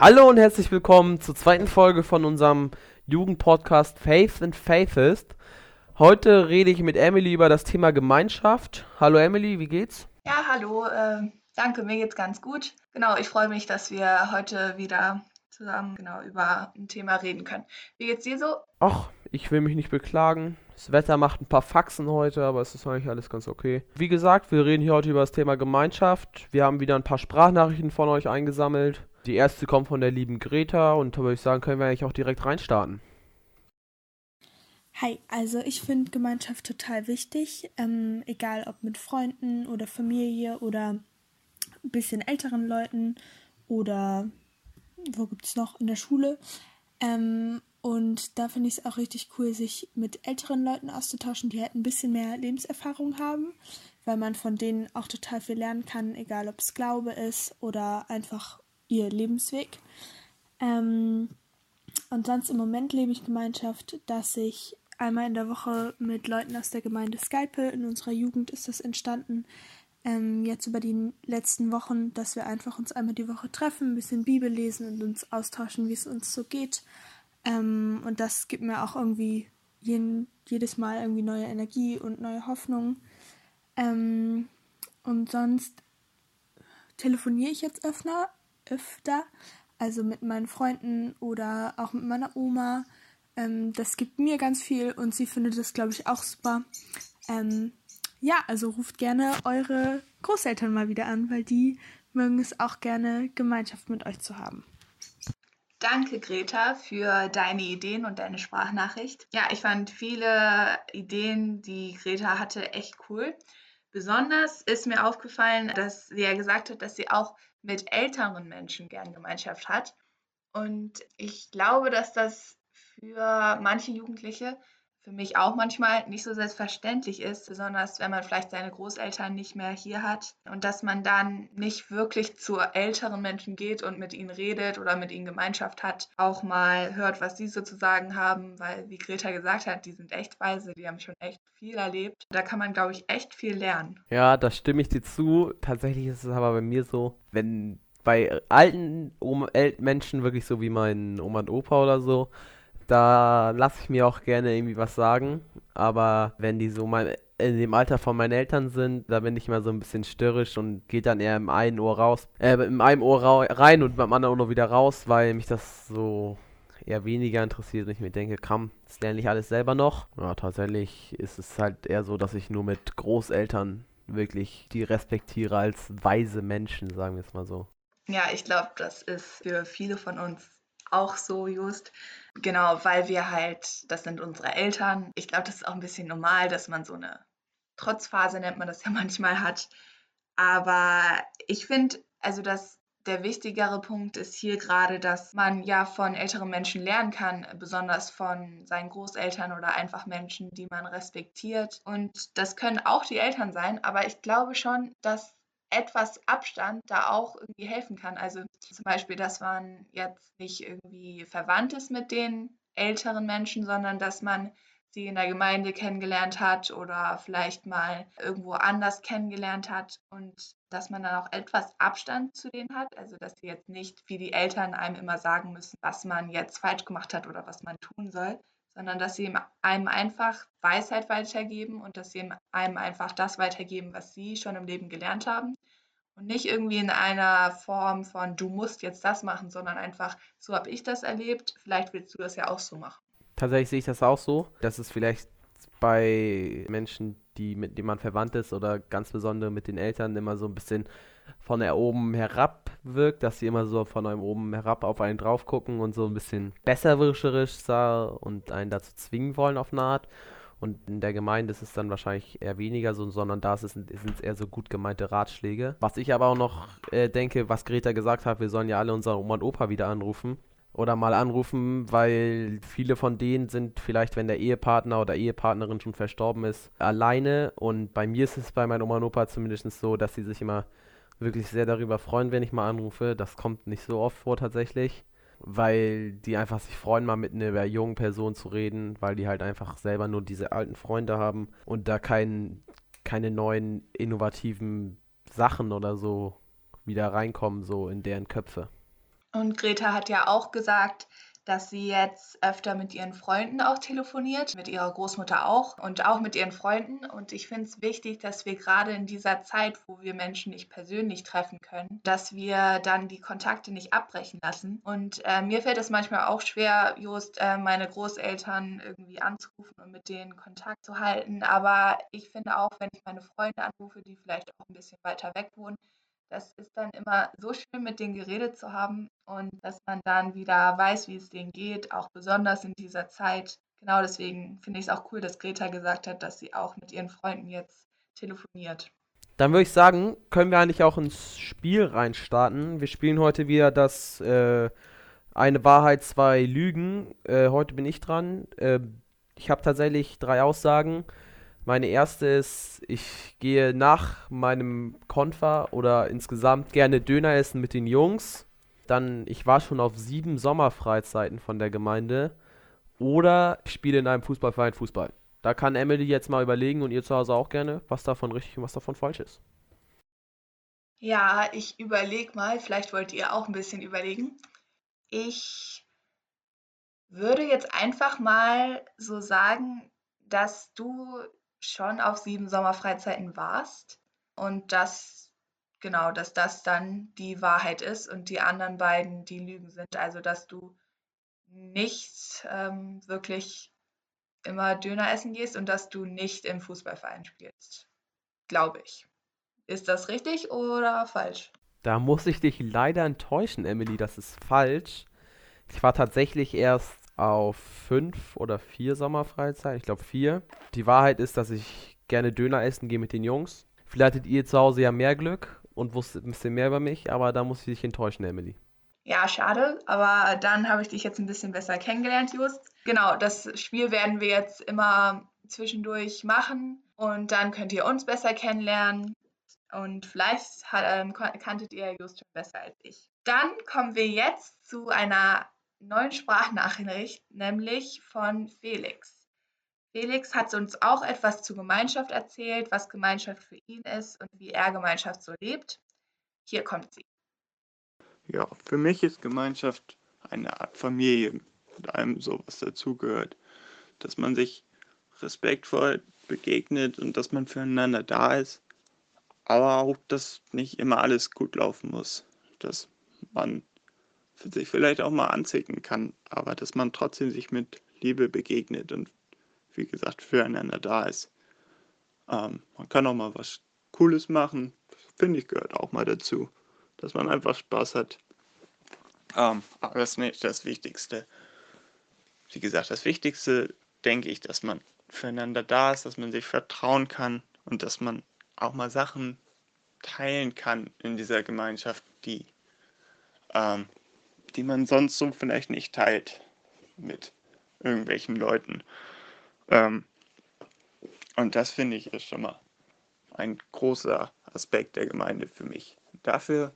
Hallo und herzlich willkommen zur zweiten Folge von unserem Jugendpodcast Faith and Faithist. Heute rede ich mit Emily über das Thema Gemeinschaft. Hallo Emily, wie geht's? Ja, hallo, äh, danke, mir geht's ganz gut. Genau, ich freue mich, dass wir heute wieder zusammen genau über ein Thema reden können. Wie geht's dir so? Ach, ich will mich nicht beklagen. Das Wetter macht ein paar Faxen heute, aber es ist eigentlich alles ganz okay. Wie gesagt, wir reden hier heute über das Thema Gemeinschaft. Wir haben wieder ein paar Sprachnachrichten von euch eingesammelt. Die erste kommt von der lieben Greta und da würde ich sagen, können wir eigentlich auch direkt reinstarten. Hi, also ich finde Gemeinschaft total wichtig, ähm, egal ob mit Freunden oder Familie oder ein bisschen älteren Leuten oder wo gibt es noch in der Schule. Ähm, und da finde ich es auch richtig cool, sich mit älteren Leuten auszutauschen, die halt ein bisschen mehr Lebenserfahrung haben, weil man von denen auch total viel lernen kann, egal ob es Glaube ist oder einfach ihr Lebensweg. Ähm, und sonst im Moment lebe ich Gemeinschaft, dass ich einmal in der Woche mit Leuten aus der Gemeinde Skype, in unserer Jugend ist das entstanden, ähm, jetzt über die letzten Wochen, dass wir einfach uns einmal die Woche treffen, ein bisschen Bibel lesen und uns austauschen, wie es uns so geht. Ähm, und das gibt mir auch irgendwie jeden, jedes Mal irgendwie neue Energie und neue Hoffnung. Ähm, und sonst telefoniere ich jetzt öfter, öfter, also mit meinen Freunden oder auch mit meiner Oma. Ähm, das gibt mir ganz viel und sie findet das, glaube ich, auch super. Ähm, ja, also ruft gerne eure Großeltern mal wieder an, weil die mögen es auch gerne, Gemeinschaft mit euch zu haben. Danke, Greta, für deine Ideen und deine Sprachnachricht. Ja, ich fand viele Ideen, die Greta hatte, echt cool. Besonders ist mir aufgefallen, dass sie ja gesagt hat, dass sie auch mit älteren Menschen gern Gemeinschaft hat. Und ich glaube, dass das für manche Jugendliche für mich auch manchmal nicht so selbstverständlich ist, besonders wenn man vielleicht seine Großeltern nicht mehr hier hat und dass man dann nicht wirklich zu älteren Menschen geht und mit ihnen redet oder mit ihnen Gemeinschaft hat, auch mal hört, was sie so zu sagen haben, weil wie Greta gesagt hat, die sind echt weise, die haben schon echt viel erlebt. Da kann man, glaube ich, echt viel lernen. Ja, da stimme ich dir zu. Tatsächlich ist es aber bei mir so, wenn bei alten Menschen wirklich so wie mein Oma und Opa oder so, da lasse ich mir auch gerne irgendwie was sagen. Aber wenn die so mein, in dem Alter von meinen Eltern sind, da bin ich immer so ein bisschen störrisch und geht dann eher im einen Ohr raus, äh, im einen Ohr rein und beim anderen Ohr wieder raus, weil mich das so eher weniger interessiert und ich mir denke, komm, das lerne ich alles selber noch. Ja, tatsächlich ist es halt eher so, dass ich nur mit Großeltern wirklich die respektiere als weise Menschen, sagen wir es mal so. Ja, ich glaube, das ist für viele von uns auch so, Just. Genau, weil wir halt, das sind unsere Eltern. Ich glaube, das ist auch ein bisschen normal, dass man so eine Trotzphase, nennt man das ja manchmal, hat. Aber ich finde, also dass der wichtigere Punkt ist hier gerade, dass man ja von älteren Menschen lernen kann, besonders von seinen Großeltern oder einfach Menschen, die man respektiert. Und das können auch die Eltern sein, aber ich glaube schon, dass etwas Abstand da auch irgendwie helfen kann. Also zum Beispiel, dass man jetzt nicht irgendwie verwandt ist mit den älteren Menschen, sondern dass man sie in der Gemeinde kennengelernt hat oder vielleicht mal irgendwo anders kennengelernt hat und dass man dann auch etwas Abstand zu denen hat. Also dass sie jetzt nicht wie die Eltern einem immer sagen müssen, was man jetzt falsch gemacht hat oder was man tun soll, sondern dass sie einem einfach Weisheit weitergeben und dass sie einem einfach das weitergeben, was sie schon im Leben gelernt haben. Und nicht irgendwie in einer Form von, du musst jetzt das machen, sondern einfach, so habe ich das erlebt, vielleicht willst du das ja auch so machen. Tatsächlich sehe ich das auch so, dass es vielleicht bei Menschen, die mit denen man verwandt ist oder ganz besonders mit den Eltern immer so ein bisschen von oben herab wirkt, dass sie immer so von oben herab auf einen drauf gucken und so ein bisschen besserwirscherisch sah und einen dazu zwingen wollen auf eine Art. Und in der Gemeinde ist es dann wahrscheinlich eher weniger so, sondern da sind es eher so gut gemeinte Ratschläge. Was ich aber auch noch äh, denke, was Greta gesagt hat, wir sollen ja alle unsere Oma und Opa wieder anrufen. Oder mal anrufen, weil viele von denen sind vielleicht, wenn der Ehepartner oder Ehepartnerin schon verstorben ist, alleine. Und bei mir ist es bei meinem Oma und Opa zumindest so, dass sie sich immer wirklich sehr darüber freuen, wenn ich mal anrufe. Das kommt nicht so oft vor tatsächlich, weil die einfach sich freuen, mal mit einer jungen Person zu reden, weil die halt einfach selber nur diese alten Freunde haben und da kein, keine neuen innovativen Sachen oder so wieder reinkommen, so in deren Köpfe. Und Greta hat ja auch gesagt, dass sie jetzt öfter mit ihren Freunden auch telefoniert, mit ihrer Großmutter auch und auch mit ihren Freunden. Und ich finde es wichtig, dass wir gerade in dieser Zeit, wo wir Menschen nicht persönlich treffen können, dass wir dann die Kontakte nicht abbrechen lassen. Und äh, mir fällt es manchmal auch schwer, Just, äh, meine Großeltern irgendwie anzurufen und mit denen Kontakt zu halten. Aber ich finde auch, wenn ich meine Freunde anrufe, die vielleicht auch ein bisschen weiter weg wohnen, das ist dann immer so schön, mit denen geredet zu haben und dass man dann wieder weiß, wie es denen geht, auch besonders in dieser Zeit. Genau deswegen finde ich es auch cool, dass Greta gesagt hat, dass sie auch mit ihren Freunden jetzt telefoniert. Dann würde ich sagen, können wir eigentlich auch ins Spiel reinstarten. Wir spielen heute wieder das äh, eine Wahrheit, zwei Lügen. Äh, heute bin ich dran. Äh, ich habe tatsächlich drei Aussagen. Meine erste ist, ich gehe nach meinem Konfer oder insgesamt gerne Döner essen mit den Jungs. Dann, ich war schon auf sieben Sommerfreizeiten von der Gemeinde. Oder ich spiele in einem Fußballverein Fußball. Da kann Emily jetzt mal überlegen und ihr zu Hause auch gerne, was davon richtig und was davon falsch ist. Ja, ich überlege mal, vielleicht wollt ihr auch ein bisschen überlegen. Ich würde jetzt einfach mal so sagen, dass du schon auf sieben Sommerfreizeiten warst und dass, genau, dass das dann die Wahrheit ist und die anderen beiden die Lügen sind. Also, dass du nicht ähm, wirklich immer Döner essen gehst und dass du nicht im Fußballverein spielst. Glaube ich. Ist das richtig oder falsch? Da muss ich dich leider enttäuschen, Emily. Das ist falsch. Ich war tatsächlich erst auf fünf oder vier Sommerfreizeiten. Ich glaube vier. Die Wahrheit ist, dass ich gerne Döner essen gehe mit den Jungs. Vielleicht hattet ihr zu Hause ja mehr Glück und wusstet ein bisschen mehr über mich, aber da muss ich dich enttäuschen, Emily. Ja, schade, aber dann habe ich dich jetzt ein bisschen besser kennengelernt, Just. Genau, das Spiel werden wir jetzt immer zwischendurch machen und dann könnt ihr uns besser kennenlernen und vielleicht ähm, kanntet ihr Just schon besser als ich. Dann kommen wir jetzt zu einer neuen Sprachnachricht, nämlich von Felix. Felix hat uns auch etwas zur Gemeinschaft erzählt, was Gemeinschaft für ihn ist und wie er Gemeinschaft so lebt. Hier kommt sie. Ja, für mich ist Gemeinschaft eine Art Familie, mit allem so, was dazugehört. Dass man sich respektvoll begegnet und dass man füreinander da ist, aber auch, dass nicht immer alles gut laufen muss. Dass man sich vielleicht auch mal anzicken kann, aber dass man trotzdem sich mit Liebe begegnet und wie gesagt füreinander da ist. Ähm, man kann auch mal was Cooles machen, finde ich gehört auch mal dazu, dass man einfach Spaß hat. Ähm, aber das ist nicht das Wichtigste. Wie gesagt, das Wichtigste denke ich, dass man füreinander da ist, dass man sich vertrauen kann und dass man auch mal Sachen teilen kann in dieser Gemeinschaft, die ähm, die man sonst so vielleicht nicht teilt mit irgendwelchen Leuten. Ähm, und das finde ich ist schon mal ein großer Aspekt der Gemeinde für mich. Dafür,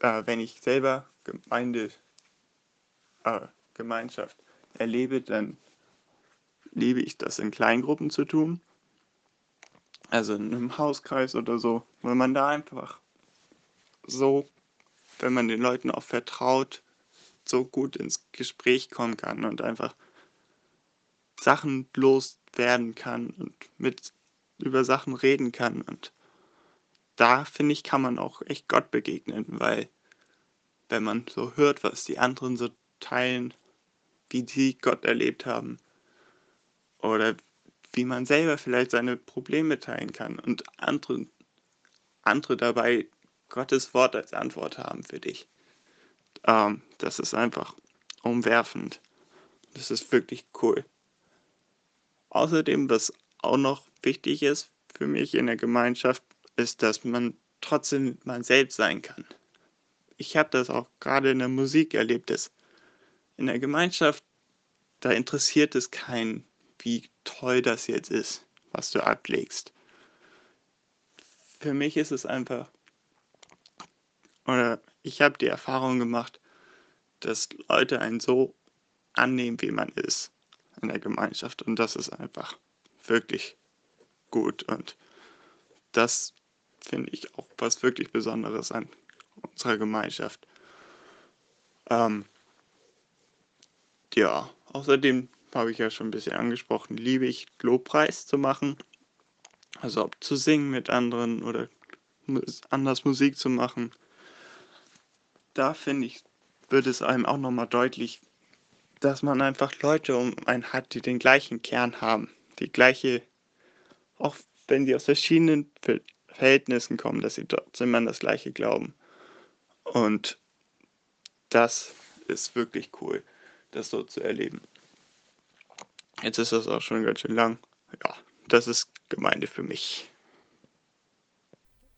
äh, wenn ich selber Gemeinde, äh, Gemeinschaft erlebe, dann liebe ich das in Kleingruppen zu tun. Also in einem Hauskreis oder so, weil man da einfach so wenn man den Leuten auch vertraut, so gut ins Gespräch kommen kann und einfach Sachen loswerden kann und mit über Sachen reden kann. Und da finde ich, kann man auch echt Gott begegnen, weil wenn man so hört, was die anderen so teilen, wie sie Gott erlebt haben oder wie man selber vielleicht seine Probleme teilen kann und andere, andere dabei Gottes Wort als Antwort haben für dich. Ähm, das ist einfach umwerfend. Das ist wirklich cool. Außerdem, was auch noch wichtig ist für mich in der Gemeinschaft, ist, dass man trotzdem man selbst sein kann. Ich habe das auch gerade in der Musik erlebt, dass in der Gemeinschaft, da interessiert es keinen, wie toll das jetzt ist, was du ablegst. Für mich ist es einfach oder ich habe die Erfahrung gemacht, dass Leute einen so annehmen, wie man ist in der Gemeinschaft. Und das ist einfach wirklich gut. Und das finde ich auch was wirklich Besonderes an unserer Gemeinschaft. Ähm, ja, außerdem habe ich ja schon ein bisschen angesprochen, liebe ich Lobpreis zu machen. Also ob zu singen mit anderen oder anders Musik zu machen. Da finde ich, wird es einem auch nochmal deutlich, dass man einfach Leute um einen hat, die den gleichen Kern haben. Die gleiche, auch wenn sie aus verschiedenen Verhältnissen kommen, dass sie trotzdem an das gleiche glauben. Und das ist wirklich cool, das so zu erleben. Jetzt ist das auch schon ganz schön lang. Ja, das ist Gemeinde für mich.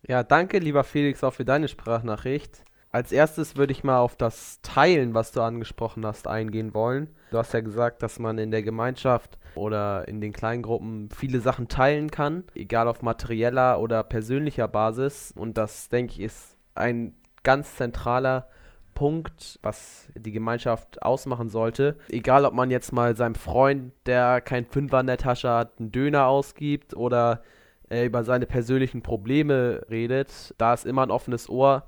Ja, danke, lieber Felix, auch für deine Sprachnachricht. Als erstes würde ich mal auf das Teilen, was du angesprochen hast, eingehen wollen. Du hast ja gesagt, dass man in der Gemeinschaft oder in den Kleingruppen viele Sachen teilen kann, egal auf materieller oder persönlicher Basis. Und das, denke ich, ist ein ganz zentraler Punkt, was die Gemeinschaft ausmachen sollte. Egal, ob man jetzt mal seinem Freund, der kein Fünfer in der Tasche hat, einen Döner ausgibt oder äh, über seine persönlichen Probleme redet, da ist immer ein offenes Ohr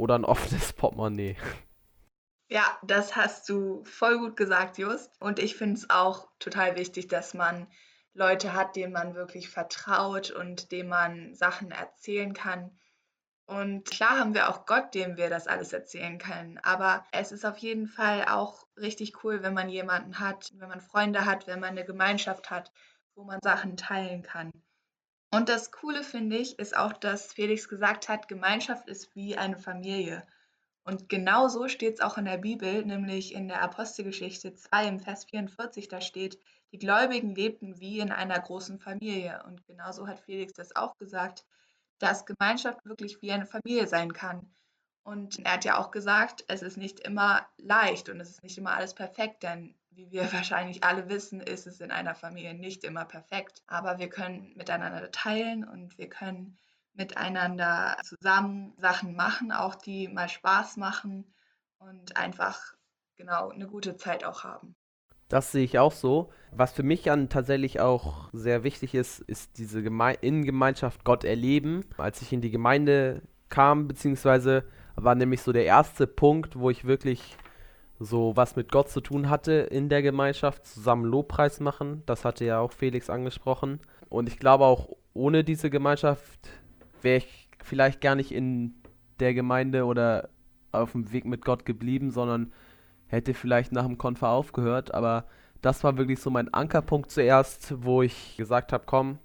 oder ein offenes Portemonnaie. Ja, das hast du voll gut gesagt, Just. Und ich finde es auch total wichtig, dass man Leute hat, denen man wirklich vertraut und denen man Sachen erzählen kann. Und klar haben wir auch Gott, dem wir das alles erzählen können. Aber es ist auf jeden Fall auch richtig cool, wenn man jemanden hat, wenn man Freunde hat, wenn man eine Gemeinschaft hat, wo man Sachen teilen kann. Und das Coole finde ich, ist auch, dass Felix gesagt hat, Gemeinschaft ist wie eine Familie. Und genau so steht es auch in der Bibel, nämlich in der Apostelgeschichte 2 im Vers 44, da steht, die Gläubigen lebten wie in einer großen Familie. Und genauso hat Felix das auch gesagt dass Gemeinschaft wirklich wie eine Familie sein kann. Und er hat ja auch gesagt, es ist nicht immer leicht und es ist nicht immer alles perfekt, denn wie wir wahrscheinlich alle wissen, ist es in einer Familie nicht immer perfekt. Aber wir können miteinander teilen und wir können miteinander zusammen Sachen machen, auch die mal Spaß machen und einfach genau eine gute Zeit auch haben. Das sehe ich auch so. Was für mich dann tatsächlich auch sehr wichtig ist, ist diese Geme in Gemeinschaft Gott erleben. Als ich in die Gemeinde kam, beziehungsweise war nämlich so der erste Punkt, wo ich wirklich so was mit Gott zu tun hatte in der Gemeinschaft, zusammen Lobpreis machen. Das hatte ja auch Felix angesprochen. Und ich glaube auch ohne diese Gemeinschaft wäre ich vielleicht gar nicht in der Gemeinde oder auf dem Weg mit Gott geblieben, sondern hätte vielleicht nach dem Konfer aufgehört, aber das war wirklich so mein Ankerpunkt zuerst, wo ich gesagt habe, komm,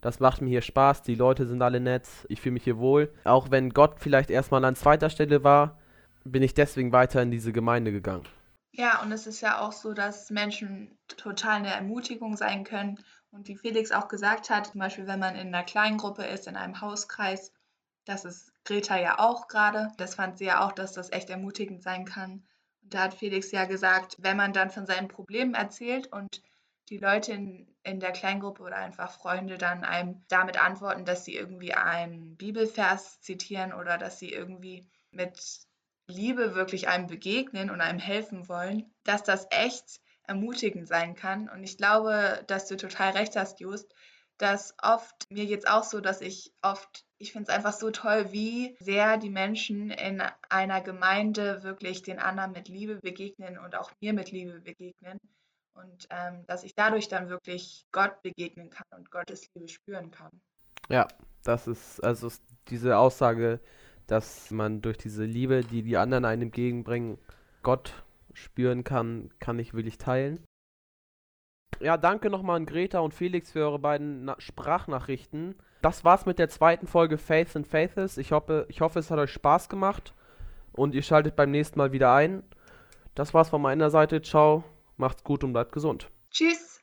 das macht mir hier Spaß, die Leute sind alle nett, ich fühle mich hier wohl. Auch wenn Gott vielleicht erstmal an zweiter Stelle war, bin ich deswegen weiter in diese Gemeinde gegangen. Ja, und es ist ja auch so, dass Menschen total eine Ermutigung sein können. Und wie Felix auch gesagt hat, zum Beispiel, wenn man in einer kleinen Gruppe ist, in einem Hauskreis, das ist Greta ja auch gerade. Das fand sie ja auch, dass das echt ermutigend sein kann. Da hat Felix ja gesagt, wenn man dann von seinen Problemen erzählt und die Leute in, in der Kleingruppe oder einfach Freunde dann einem damit antworten, dass sie irgendwie einen Bibelvers zitieren oder dass sie irgendwie mit Liebe wirklich einem begegnen und einem helfen wollen, dass das echt ermutigend sein kann. Und ich glaube, dass du total recht hast, Just, dass oft, mir es auch so, dass ich oft, ich finde es einfach so toll, wie sehr die Menschen in einer Gemeinde wirklich den anderen mit Liebe begegnen und auch mir mit Liebe begegnen. Und ähm, dass ich dadurch dann wirklich Gott begegnen kann und Gottes Liebe spüren kann. Ja, das ist also diese Aussage, dass man durch diese Liebe, die die anderen einem entgegenbringen, Gott spüren kann, kann ich wirklich teilen. Ja, danke nochmal an Greta und Felix für eure beiden Na Sprachnachrichten. Das war's mit der zweiten Folge Faith and Faithes. Ich hoffe, ich hoffe, es hat euch Spaß gemacht und ihr schaltet beim nächsten Mal wieder ein. Das war's von meiner Seite. Ciao, macht's gut und bleibt gesund. Tschüss.